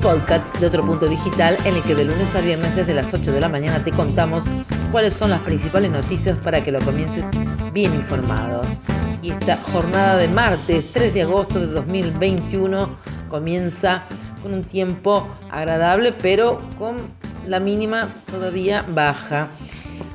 un podcast de otro punto digital en el que de lunes a viernes desde las 8 de la mañana te contamos cuáles son las principales noticias para que lo comiences bien informado. Y esta jornada de martes 3 de agosto de 2021 comienza con un tiempo agradable pero con la mínima todavía baja.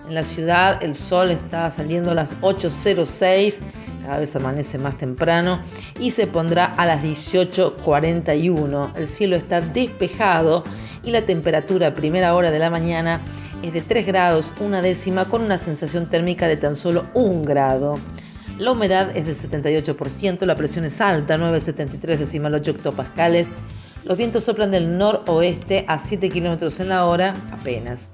En la ciudad el sol está saliendo a las 8.06 cada vez amanece más temprano y se pondrá a las 18.41. El cielo está despejado y la temperatura a primera hora de la mañana es de 3 grados una décima con una sensación térmica de tan solo 1 grado. La humedad es del 78%, la presión es alta, 9,73 decimal 8 hectopascales. Los vientos soplan del noroeste a 7 kilómetros en la hora apenas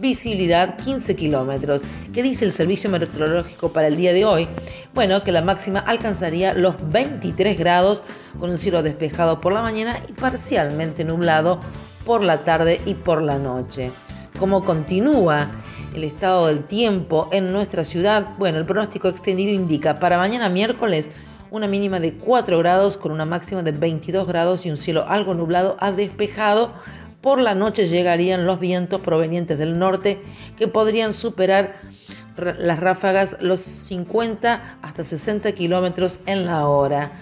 visibilidad 15 kilómetros. ¿Qué dice el servicio meteorológico para el día de hoy? Bueno, que la máxima alcanzaría los 23 grados con un cielo despejado por la mañana y parcialmente nublado por la tarde y por la noche. ¿Cómo continúa el estado del tiempo en nuestra ciudad? Bueno, el pronóstico extendido indica para mañana miércoles una mínima de 4 grados con una máxima de 22 grados y un cielo algo nublado a despejado por la noche llegarían los vientos provenientes del norte que podrían superar las ráfagas los 50 hasta 60 kilómetros en la hora.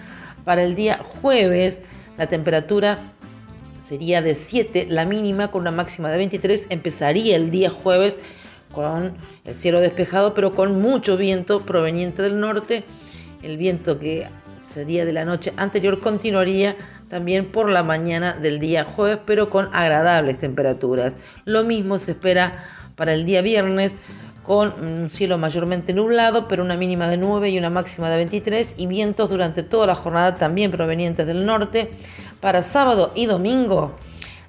Para el día jueves la temperatura sería de 7, la mínima con una máxima de 23. Empezaría el día jueves con el cielo despejado, pero con mucho viento proveniente del norte. El viento que sería de la noche anterior continuaría también por la mañana del día jueves, pero con agradables temperaturas. Lo mismo se espera para el día viernes, con un cielo mayormente nublado, pero una mínima de 9 y una máxima de 23, y vientos durante toda la jornada también provenientes del norte. Para sábado y domingo,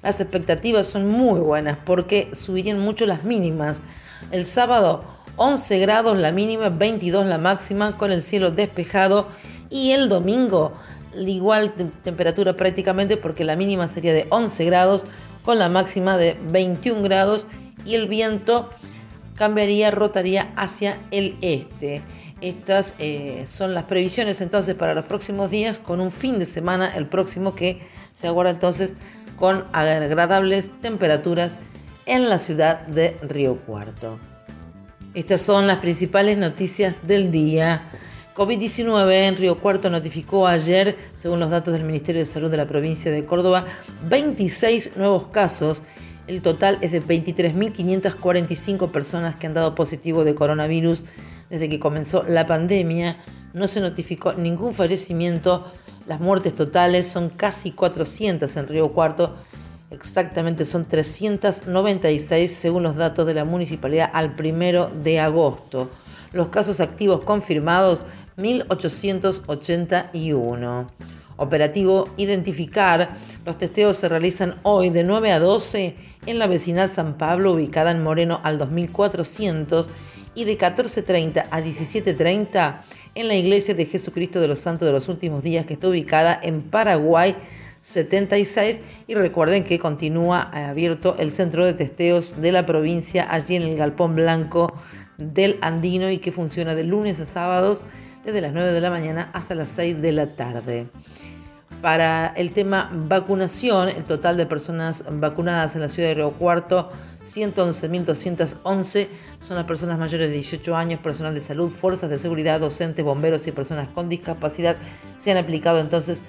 las expectativas son muy buenas porque subirían mucho las mínimas. El sábado 11 grados la mínima, 22 la máxima, con el cielo despejado, y el domingo igual temperatura prácticamente porque la mínima sería de 11 grados con la máxima de 21 grados y el viento cambiaría, rotaría hacia el este. Estas eh, son las previsiones entonces para los próximos días con un fin de semana el próximo que se aguarda entonces con agradables temperaturas en la ciudad de Río Cuarto. Estas son las principales noticias del día. COVID-19 en Río Cuarto notificó ayer, según los datos del Ministerio de Salud de la provincia de Córdoba, 26 nuevos casos. El total es de 23.545 personas que han dado positivo de coronavirus desde que comenzó la pandemia. No se notificó ningún fallecimiento. Las muertes totales son casi 400 en Río Cuarto. Exactamente son 396 según los datos de la municipalidad al primero de agosto. Los casos activos confirmados 1881. Operativo Identificar. Los testeos se realizan hoy de 9 a 12 en la vecinal San Pablo, ubicada en Moreno al 2400, y de 14.30 a 17.30 en la Iglesia de Jesucristo de los Santos de los Últimos Días, que está ubicada en Paraguay 76. Y recuerden que continúa abierto el centro de testeos de la provincia allí en el Galpón Blanco del Andino y que funciona de lunes a sábados desde las 9 de la mañana hasta las 6 de la tarde. Para el tema vacunación, el total de personas vacunadas en la ciudad de Río Cuarto, 111.211 son las personas mayores de 18 años, personal de salud, fuerzas de seguridad, docentes, bomberos y personas con discapacidad. Se han aplicado entonces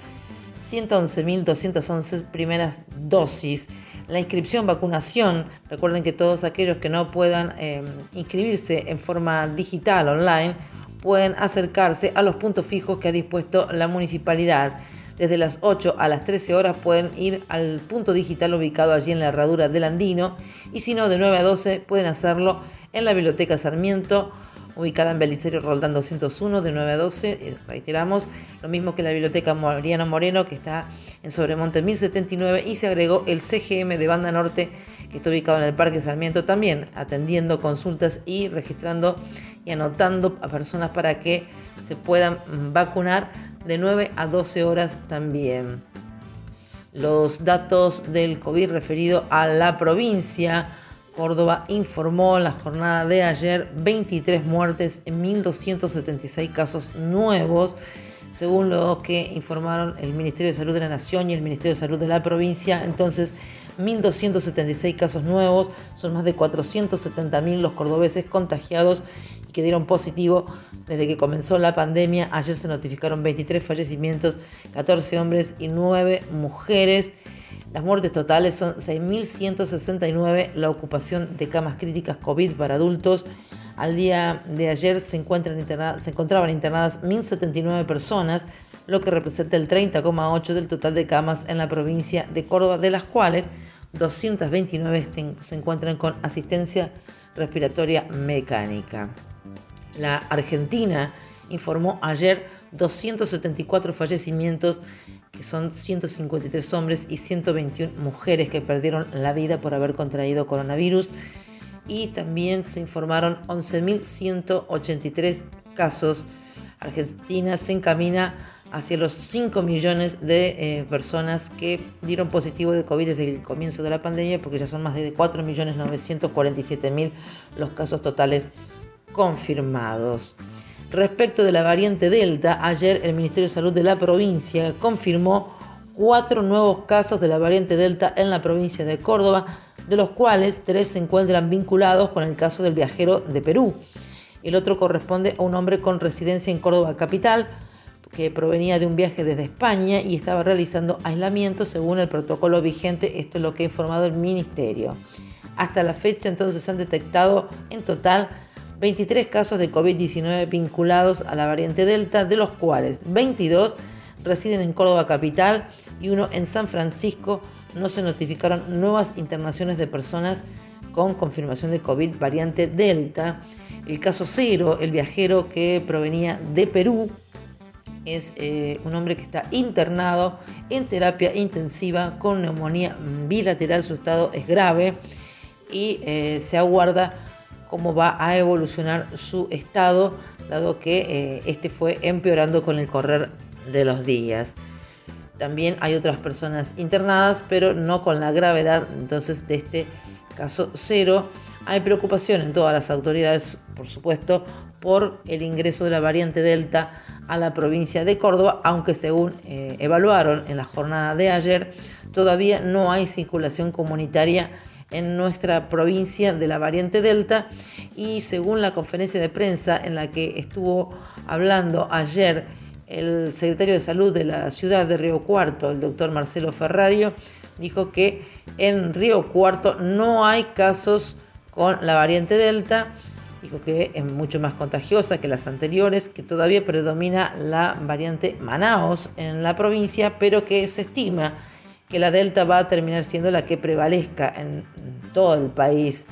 111.211 primeras dosis. La inscripción, vacunación, recuerden que todos aquellos que no puedan eh, inscribirse en forma digital, online, pueden acercarse a los puntos fijos que ha dispuesto la municipalidad. Desde las 8 a las 13 horas pueden ir al punto digital ubicado allí en la herradura del Andino y si no, de 9 a 12 pueden hacerlo en la Biblioteca Sarmiento, ubicada en Belisario Roldán 201, de 9 a 12. Eh, reiteramos, lo mismo que la Biblioteca Mariano Moreno, que está en Sobremonte 1079, y se agregó el CGM de Banda Norte, que está ubicado en el Parque Sarmiento también, atendiendo consultas y registrando y anotando a personas para que se puedan vacunar de 9 a 12 horas también. Los datos del COVID referido a la provincia. Córdoba informó en la jornada de ayer 23 muertes en 1.276 casos nuevos según lo que informaron el Ministerio de Salud de la Nación y el Ministerio de Salud de la provincia. Entonces, 1.276 casos nuevos, son más de 470.000 los cordobeses contagiados y que dieron positivo desde que comenzó la pandemia. Ayer se notificaron 23 fallecimientos, 14 hombres y 9 mujeres. Las muertes totales son 6.169, la ocupación de camas críticas COVID para adultos al día de ayer se, encontraban internadas 1.079 personas, lo que representa el 30,8% del total de camas en la provincia de Córdoba, de las cuales 229 se encuentran con asistencia respiratoria mecánica. La Argentina informó ayer 274 fallecimientos, que son 153 hombres y 121 mujeres que perdieron la vida por haber contraído coronavirus y también se informaron 11.183 casos. Argentina se encamina hacia los 5 millones de eh, personas que dieron positivo de COVID desde el comienzo de la pandemia, porque ya son más de 4.947.000 los casos totales confirmados. Respecto de la variante Delta, ayer el Ministerio de Salud de la provincia confirmó cuatro nuevos casos de la variante Delta en la provincia de Córdoba, de los cuales tres se encuentran vinculados con el caso del viajero de Perú. El otro corresponde a un hombre con residencia en Córdoba capital, que provenía de un viaje desde España y estaba realizando aislamiento según el protocolo vigente. Esto es lo que ha informado el ministerio. Hasta la fecha entonces se han detectado en total 23 casos de COVID-19 vinculados a la variante Delta, de los cuales 22 residen en Córdoba capital y uno en San Francisco, no se notificaron nuevas internaciones de personas con confirmación de COVID variante Delta. El caso cero, el viajero que provenía de Perú, es eh, un hombre que está internado en terapia intensiva con neumonía bilateral. Su estado es grave y eh, se aguarda cómo va a evolucionar su estado, dado que eh, este fue empeorando con el correr de los días. También hay otras personas internadas, pero no con la gravedad entonces de este caso cero. Hay preocupación en todas las autoridades, por supuesto, por el ingreso de la variante Delta a la provincia de Córdoba, aunque según eh, evaluaron en la jornada de ayer, todavía no hay circulación comunitaria en nuestra provincia de la variante Delta y según la conferencia de prensa en la que estuvo hablando ayer el secretario de Salud de la ciudad de Río Cuarto, el doctor Marcelo Ferrario, dijo que en Río Cuarto no hay casos con la variante Delta. Dijo que es mucho más contagiosa que las anteriores, que todavía predomina la variante Manaos en la provincia, pero que se estima que la Delta va a terminar siendo la que prevalezca en todo el país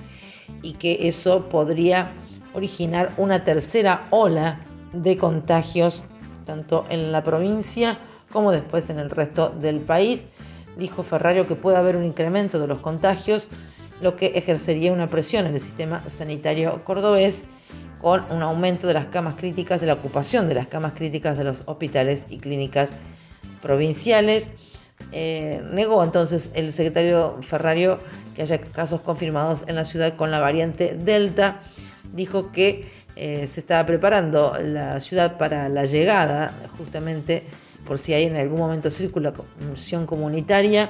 y que eso podría originar una tercera ola de contagios tanto en la provincia como después en el resto del país. Dijo Ferrario que puede haber un incremento de los contagios, lo que ejercería una presión en el sistema sanitario cordobés con un aumento de las camas críticas, de la ocupación de las camas críticas de los hospitales y clínicas provinciales. Eh, negó entonces el secretario Ferrario que haya casos confirmados en la ciudad con la variante Delta. Dijo que eh, se estaba preparando la ciudad para la llegada, justamente por si hay en algún momento circulación comunitaria,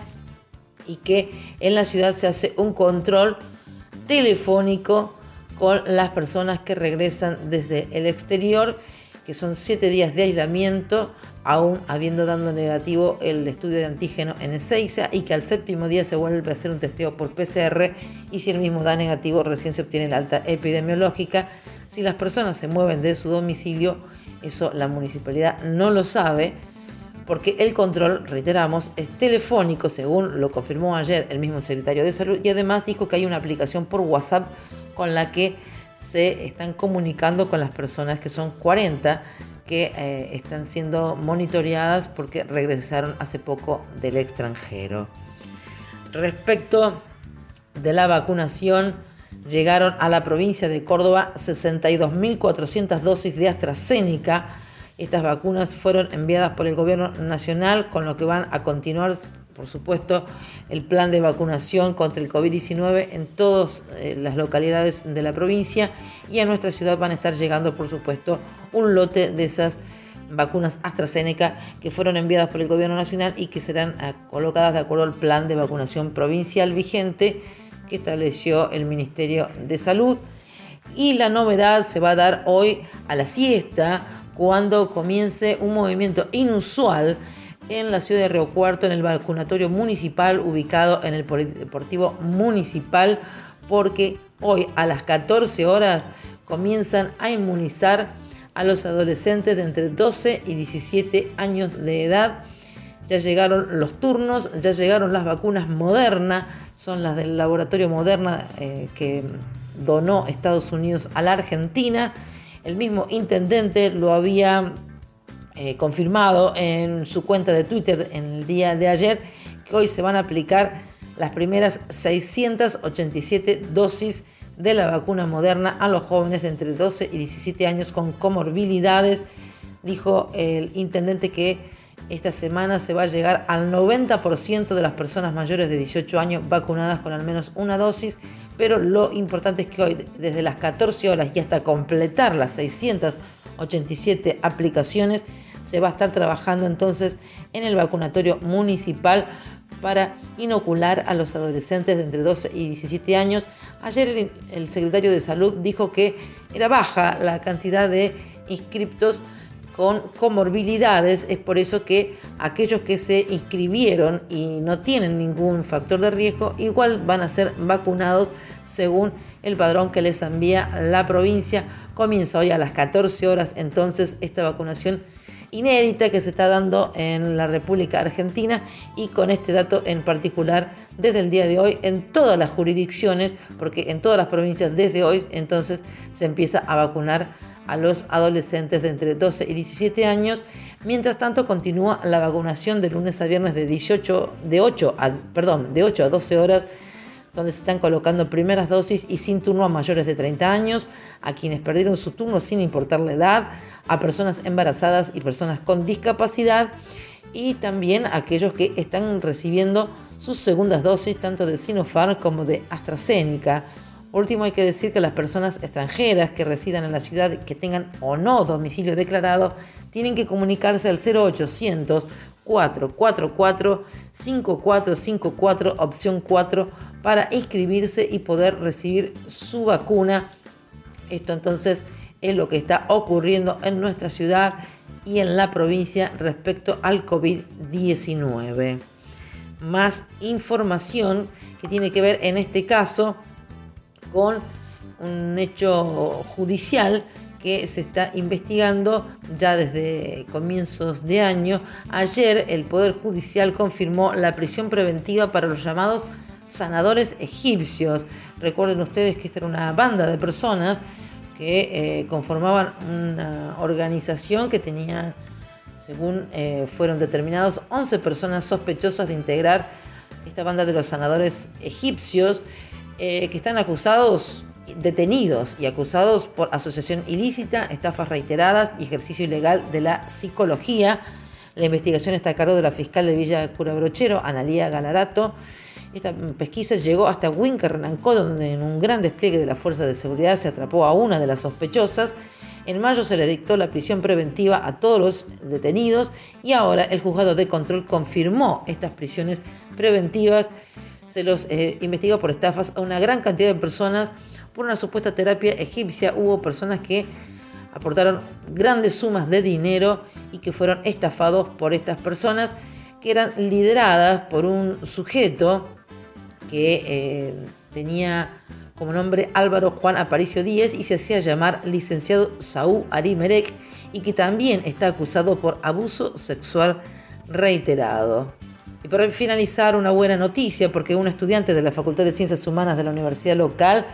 y que en la ciudad se hace un control telefónico con las personas que regresan desde el exterior, que son siete días de aislamiento, aún habiendo dado negativo el estudio de antígeno en Ezeiza y que al séptimo día se vuelve a hacer un testeo por PCR y si el mismo da negativo recién se obtiene la alta epidemiológica. Si las personas se mueven de su domicilio, eso la municipalidad no lo sabe, porque el control, reiteramos, es telefónico, según lo confirmó ayer el mismo secretario de Salud, y además dijo que hay una aplicación por WhatsApp con la que se están comunicando con las personas que son 40 que eh, están siendo monitoreadas porque regresaron hace poco del extranjero. Respecto de la vacunación llegaron a la provincia de Córdoba 62.400 dosis de AstraZeneca. Estas vacunas fueron enviadas por el gobierno nacional, con lo que van a continuar, por supuesto, el plan de vacunación contra el COVID-19 en todas eh, las localidades de la provincia y a nuestra ciudad van a estar llegando, por supuesto, un lote de esas vacunas AstraZeneca que fueron enviadas por el gobierno nacional y que serán eh, colocadas de acuerdo al plan de vacunación provincial vigente que estableció el Ministerio de Salud. Y la novedad se va a dar hoy a la siesta, cuando comience un movimiento inusual en la ciudad de Río Cuarto, en el vacunatorio municipal ubicado en el Deportivo Municipal, porque hoy a las 14 horas comienzan a inmunizar a los adolescentes de entre 12 y 17 años de edad. Ya llegaron los turnos, ya llegaron las vacunas modernas son las del laboratorio Moderna eh, que donó Estados Unidos a la Argentina. El mismo intendente lo había eh, confirmado en su cuenta de Twitter en el día de ayer, que hoy se van a aplicar las primeras 687 dosis de la vacuna moderna a los jóvenes de entre 12 y 17 años con comorbilidades. Dijo el intendente que esta semana se va a llegar al 90% de las personas mayores de 18 años vacunadas con al menos una dosis, pero lo importante es que hoy, desde las 14 horas y hasta completar las 687 aplicaciones, se va a estar trabajando entonces en el vacunatorio municipal para inocular a los adolescentes de entre 12 y 17 años. Ayer el secretario de Salud dijo que era baja la cantidad de inscriptos con comorbilidades. Es por eso que aquellos que se inscribieron y no tienen ningún factor de riesgo, igual van a ser vacunados según el padrón que les envía la provincia. Comienza hoy a las 14 horas entonces esta vacunación inédita que se está dando en la República Argentina y con este dato en particular desde el día de hoy en todas las jurisdicciones, porque en todas las provincias desde hoy entonces se empieza a vacunar a los adolescentes de entre 12 y 17 años. Mientras tanto, continúa la vacunación de lunes a viernes de, 18, de, 8 a, perdón, de 8 a 12 horas, donde se están colocando primeras dosis y sin turno a mayores de 30 años, a quienes perdieron su turno sin importar la edad, a personas embarazadas y personas con discapacidad, y también a aquellos que están recibiendo sus segundas dosis tanto de Sinopharm como de AstraZeneca. Último, hay que decir que las personas extranjeras que residan en la ciudad, que tengan o no domicilio declarado, tienen que comunicarse al 0800 444 5454 opción 4 para inscribirse y poder recibir su vacuna. Esto entonces es lo que está ocurriendo en nuestra ciudad y en la provincia respecto al COVID-19. Más información que tiene que ver en este caso con un hecho judicial que se está investigando ya desde comienzos de año. Ayer el Poder Judicial confirmó la prisión preventiva para los llamados sanadores egipcios. Recuerden ustedes que esta era una banda de personas que eh, conformaban una organización que tenía, según eh, fueron determinados, 11 personas sospechosas de integrar esta banda de los sanadores egipcios eh, que están acusados, detenidos y acusados por asociación ilícita, estafas reiteradas y ejercicio ilegal de la psicología. La investigación está a cargo de la fiscal de Villa Cura Brochero, Analía Galarato. Esta pesquisa llegó hasta Huinca-Renancó, donde en un gran despliegue de la Fuerza de Seguridad se atrapó a una de las sospechosas. En mayo se le dictó la prisión preventiva a todos los detenidos y ahora el juzgado de control confirmó estas prisiones preventivas se los eh, investigó por estafas a una gran cantidad de personas por una supuesta terapia egipcia. Hubo personas que aportaron grandes sumas de dinero y que fueron estafados por estas personas que eran lideradas por un sujeto que eh, tenía como nombre Álvaro Juan Aparicio Díez y se hacía llamar licenciado Saúl Arimerek y que también está acusado por abuso sexual reiterado. Y para finalizar, una buena noticia, porque una estudiante de la Facultad de Ciencias Humanas de la universidad local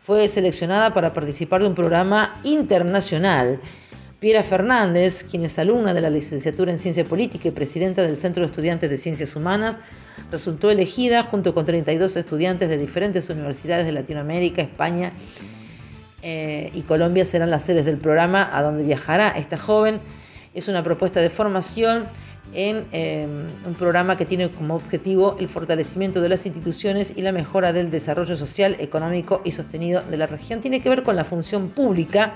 fue seleccionada para participar de un programa internacional. Piera Fernández, quien es alumna de la licenciatura en Ciencia Política y presidenta del Centro de Estudiantes de Ciencias Humanas, resultó elegida junto con 32 estudiantes de diferentes universidades de Latinoamérica, España eh, y Colombia serán las sedes del programa a donde viajará esta joven. Es una propuesta de formación en eh, un programa que tiene como objetivo el fortalecimiento de las instituciones y la mejora del desarrollo social, económico y sostenido de la región. Tiene que ver con la función pública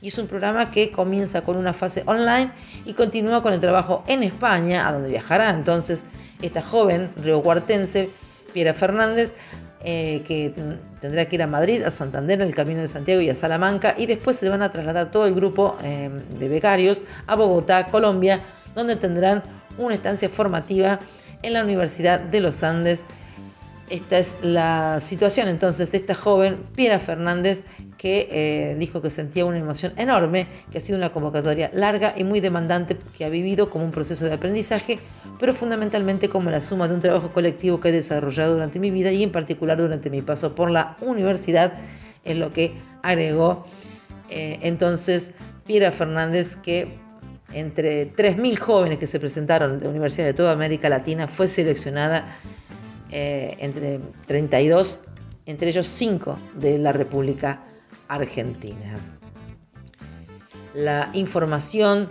y es un programa que comienza con una fase online y continúa con el trabajo en España, a donde viajará entonces esta joven riocuartense, Piera Fernández, eh, que tendrá que ir a Madrid, a Santander, en el Camino de Santiago y a Salamanca, y después se van a trasladar todo el grupo eh, de becarios a Bogotá, Colombia, donde tendrán una estancia formativa en la Universidad de los Andes. Esta es la situación entonces de esta joven, Piera Fernández, que eh, dijo que sentía una emoción enorme, que ha sido una convocatoria larga y muy demandante, que ha vivido como un proceso de aprendizaje, pero fundamentalmente como la suma de un trabajo colectivo que he desarrollado durante mi vida y en particular durante mi paso por la universidad, es lo que agregó eh, entonces Piera Fernández, que entre 3.000 jóvenes que se presentaron de universidades de toda América Latina, fue seleccionada eh, entre 32, entre ellos 5 de la República Argentina. La información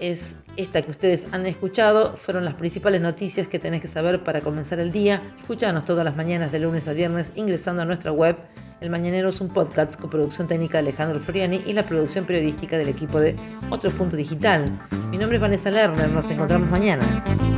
es esta que ustedes han escuchado, fueron las principales noticias que tenés que saber para comenzar el día. Escúchanos todas las mañanas de lunes a viernes ingresando a nuestra web. El Mañanero es un podcast con producción técnica de Alejandro Floriani y la producción periodística del equipo de Otro Punto Digital. Mi nombre es Vanessa Lerner, nos encontramos mañana.